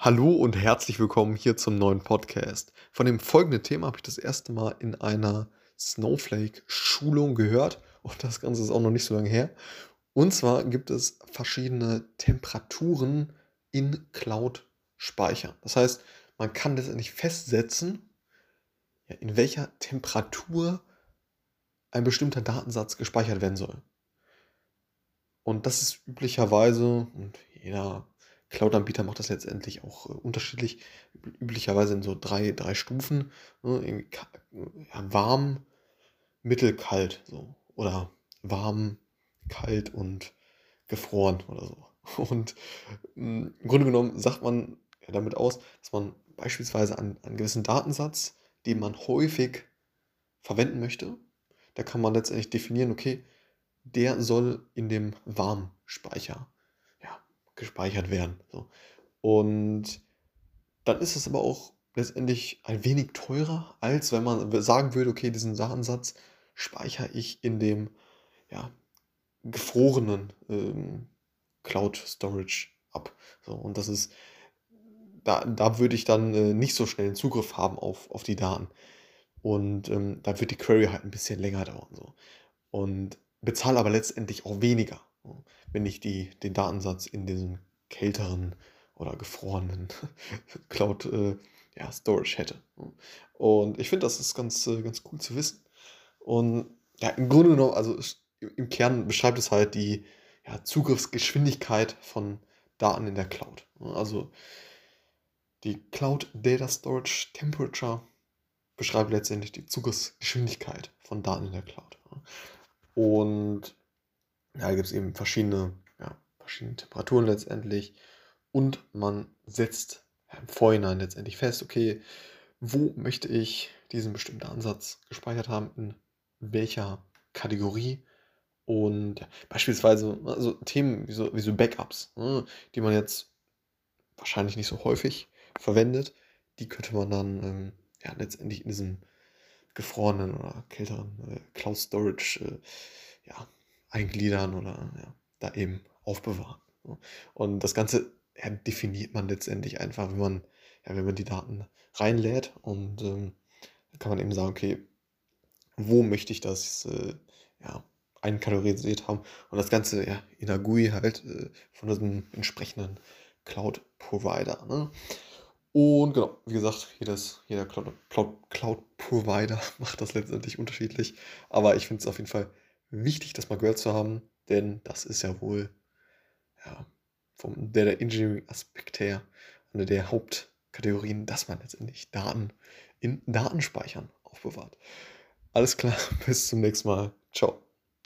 Hallo und herzlich willkommen hier zum neuen Podcast. Von dem folgenden Thema habe ich das erste Mal in einer Snowflake-Schulung gehört und das Ganze ist auch noch nicht so lange her. Und zwar gibt es verschiedene Temperaturen in Cloud-Speichern. Das heißt, man kann letztendlich festsetzen, in welcher Temperatur ein bestimmter Datensatz gespeichert werden soll. Und das ist üblicherweise, und jeder Cloud-Anbieter macht das letztendlich auch äh, unterschiedlich, üblicherweise in so drei, drei Stufen. Ne? Ja, warm, mittelkalt, so. Oder warm, kalt und gefroren oder so. Und hm, im Grunde genommen sagt man ja damit aus, dass man beispielsweise an einen gewissen Datensatz, den man häufig verwenden möchte, da kann man letztendlich definieren, okay, der soll in dem Warmspeicher gespeichert werden. So. Und dann ist es aber auch letztendlich ein wenig teurer, als wenn man sagen würde, okay, diesen Datensatz speichere ich in dem ja, gefrorenen ähm, Cloud Storage ab. So, und das ist, da, da würde ich dann äh, nicht so schnell einen Zugriff haben auf, auf die Daten. Und ähm, da wird die Query halt ein bisschen länger dauern. So. Und bezahle aber letztendlich auch weniger wenn ich die, den Datensatz in diesem kälteren oder gefrorenen Cloud äh, ja, Storage hätte. Und ich finde, das ist ganz, äh, ganz cool zu wissen. Und ja, im Grunde genommen, also im Kern beschreibt es halt die ja, Zugriffsgeschwindigkeit von Daten in der Cloud. Also die Cloud Data Storage Temperature beschreibt letztendlich die Zugriffsgeschwindigkeit von Daten in der Cloud. Und ja, gibt es eben verschiedene, ja, verschiedene Temperaturen letztendlich. Und man setzt im Vorhinein letztendlich fest, okay, wo möchte ich diesen bestimmten Ansatz gespeichert haben, in welcher Kategorie. Und ja, beispielsweise also Themen wie so, wie so Backups, ne, die man jetzt wahrscheinlich nicht so häufig verwendet, die könnte man dann ähm, ja, letztendlich in diesem gefrorenen oder kälteren äh, Cloud Storage äh, ja, eingliedern oder ja, da eben aufbewahren. Und das Ganze ja, definiert man letztendlich einfach, wenn man, ja, wenn man die Daten reinlädt und ähm, dann kann man eben sagen, okay, wo möchte ich das äh, ja, einkategorisiert haben und das Ganze ja, in der GUI halt äh, von diesem entsprechenden Cloud-Provider. Ne? Und genau, wie gesagt, jedes, jeder Cloud-Provider Cloud macht das letztendlich unterschiedlich, aber ich finde es auf jeden Fall wichtig, das mal gehört zu haben, denn das ist ja wohl ja, vom Data Engineering Aspekt her eine der Hauptkategorien, dass man letztendlich Daten in Datenspeichern aufbewahrt. Alles klar, bis zum nächsten Mal. Ciao.